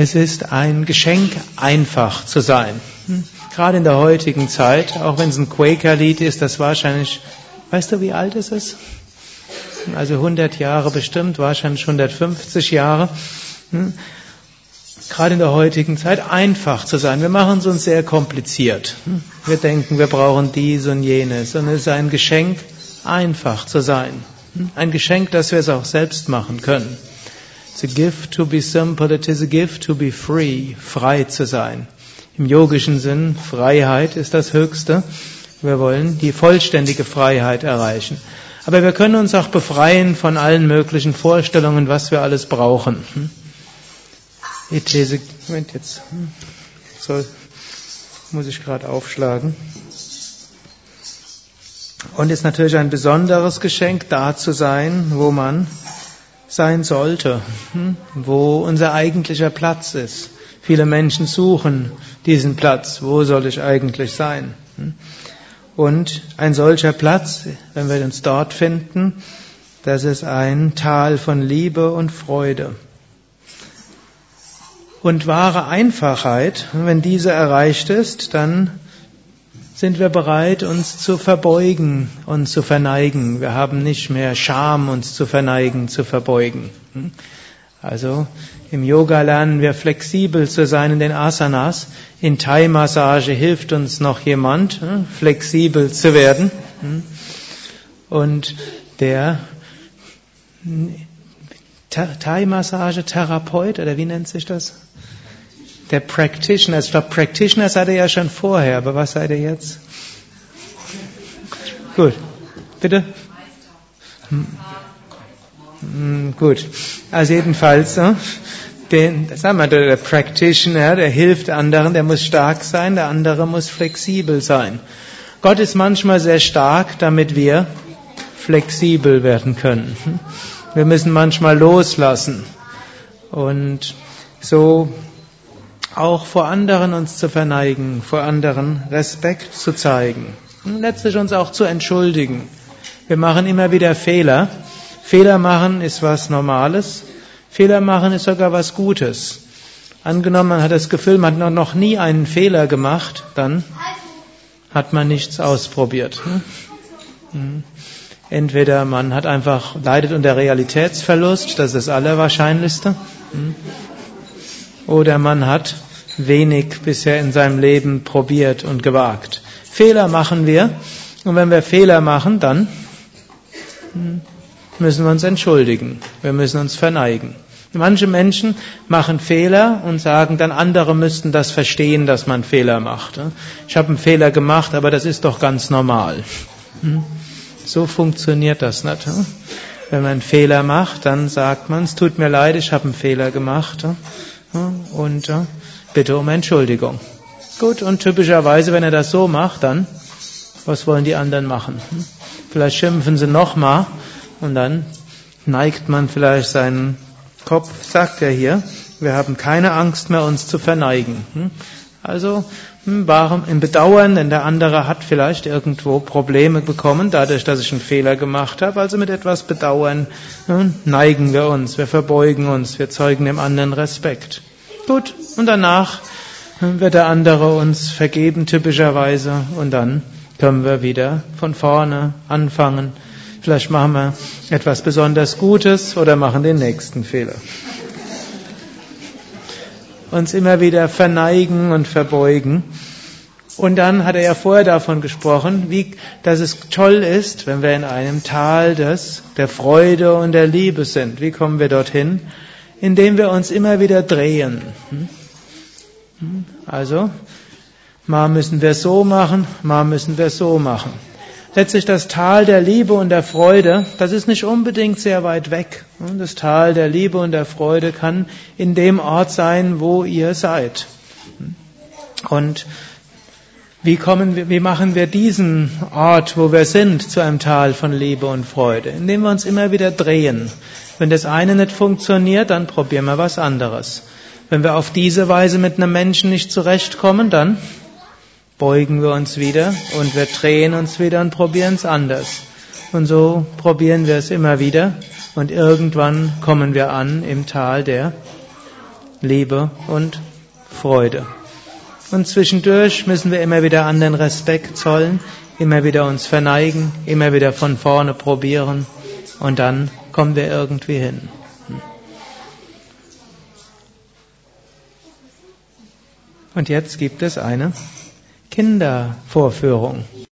Es ist ein Geschenk, einfach zu sein. Hm? Gerade in der heutigen Zeit, auch wenn es ein Quaker-Lied ist, das wahrscheinlich, weißt du, wie alt ist es? Also 100 Jahre bestimmt, wahrscheinlich 150 Jahre. Hm? Gerade in der heutigen Zeit einfach zu sein. Wir machen es uns sehr kompliziert. Hm? Wir denken, wir brauchen dies und jenes. Und es ist ein Geschenk, einfach zu sein. Ein Geschenk, dass wir es auch selbst machen können. It's a gift to be simple, it is a gift to be free, frei zu sein. Im yogischen Sinn, Freiheit ist das Höchste. Wir wollen die vollständige Freiheit erreichen. Aber wir können uns auch befreien von allen möglichen Vorstellungen, was wir alles brauchen. It is a, Moment jetzt, so, muss ich gerade aufschlagen. Und ist natürlich ein besonderes Geschenk, da zu sein, wo man sein sollte, hm? wo unser eigentlicher Platz ist. Viele Menschen suchen diesen Platz. Wo soll ich eigentlich sein? Hm? Und ein solcher Platz, wenn wir uns dort finden, das ist ein Tal von Liebe und Freude. Und wahre Einfachheit, wenn diese erreicht ist, dann sind wir bereit, uns zu verbeugen und zu verneigen. Wir haben nicht mehr Scham, uns zu verneigen, zu verbeugen. Also im Yoga lernen wir flexibel zu sein in den Asanas. In Thai-Massage hilft uns noch jemand, flexibel zu werden. Und der Thai-Massage-Therapeut, oder wie nennt sich das? Der Practitioner. Ich glaube, Practitioner seid ihr ja schon vorher, aber was seid ihr jetzt? Gut. Bitte? Hm. Hm, gut. Also jedenfalls, äh, den, sagen wir, der Practitioner, der hilft anderen, der muss stark sein, der andere muss flexibel sein. Gott ist manchmal sehr stark, damit wir flexibel werden können. Wir müssen manchmal loslassen. Und so auch vor anderen uns zu verneigen, vor anderen Respekt zu zeigen und letztlich uns auch zu entschuldigen. Wir machen immer wieder Fehler. Fehler machen ist was Normales. Fehler machen ist sogar was Gutes. Angenommen, man hat das Gefühl, man hat noch nie einen Fehler gemacht, dann hat man nichts ausprobiert. Hm? Entweder man hat einfach leidet unter Realitätsverlust, das ist das Allerwahrscheinlichste. Hm? Oder man hat wenig bisher in seinem Leben probiert und gewagt. Fehler machen wir. Und wenn wir Fehler machen, dann müssen wir uns entschuldigen. Wir müssen uns verneigen. Manche Menschen machen Fehler und sagen dann, andere müssten das verstehen, dass man Fehler macht. Ich habe einen Fehler gemacht, aber das ist doch ganz normal. So funktioniert das nicht. Wenn man einen Fehler macht, dann sagt man, es tut mir leid, ich habe einen Fehler gemacht. Und bitte um Entschuldigung. Gut, und typischerweise, wenn er das so macht, dann, was wollen die anderen machen? Hm? Vielleicht schimpfen sie nochmal und dann neigt man vielleicht seinen Kopf, sagt er hier, wir haben keine Angst mehr, uns zu verneigen. Hm? Also warum im Bedauern, denn der andere hat vielleicht irgendwo Probleme bekommen, dadurch, dass ich einen Fehler gemacht habe. Also mit etwas Bedauern hm, neigen wir uns, wir verbeugen uns, wir zeugen dem anderen Respekt. Gut, und danach wird der andere uns vergeben typischerweise und dann können wir wieder von vorne anfangen. Vielleicht machen wir etwas besonders Gutes oder machen den nächsten Fehler. Uns immer wieder verneigen und verbeugen. Und dann hat er ja vorher davon gesprochen, wie, dass es toll ist, wenn wir in einem Tal des, der Freude und der Liebe sind. Wie kommen wir dorthin? Indem wir uns immer wieder drehen. Hm? Hm? Also, mal müssen wir so machen, mal müssen wir so machen. Letztlich das Tal der Liebe und der Freude, das ist nicht unbedingt sehr weit weg. Hm? Das Tal der Liebe und der Freude kann in dem Ort sein, wo ihr seid. Und wie kommen wir, wie machen wir diesen Ort, wo wir sind, zu einem Tal von Liebe und Freude? Indem wir uns immer wieder drehen. Wenn das eine nicht funktioniert, dann probieren wir was anderes. Wenn wir auf diese Weise mit einem Menschen nicht zurechtkommen, dann beugen wir uns wieder und wir drehen uns wieder und probieren es anders. Und so probieren wir es immer wieder und irgendwann kommen wir an im Tal der Liebe und Freude. Und zwischendurch müssen wir immer wieder anderen Respekt zollen, immer wieder uns verneigen, immer wieder von vorne probieren und dann kommen wir irgendwie hin. Und jetzt gibt es eine Kindervorführung.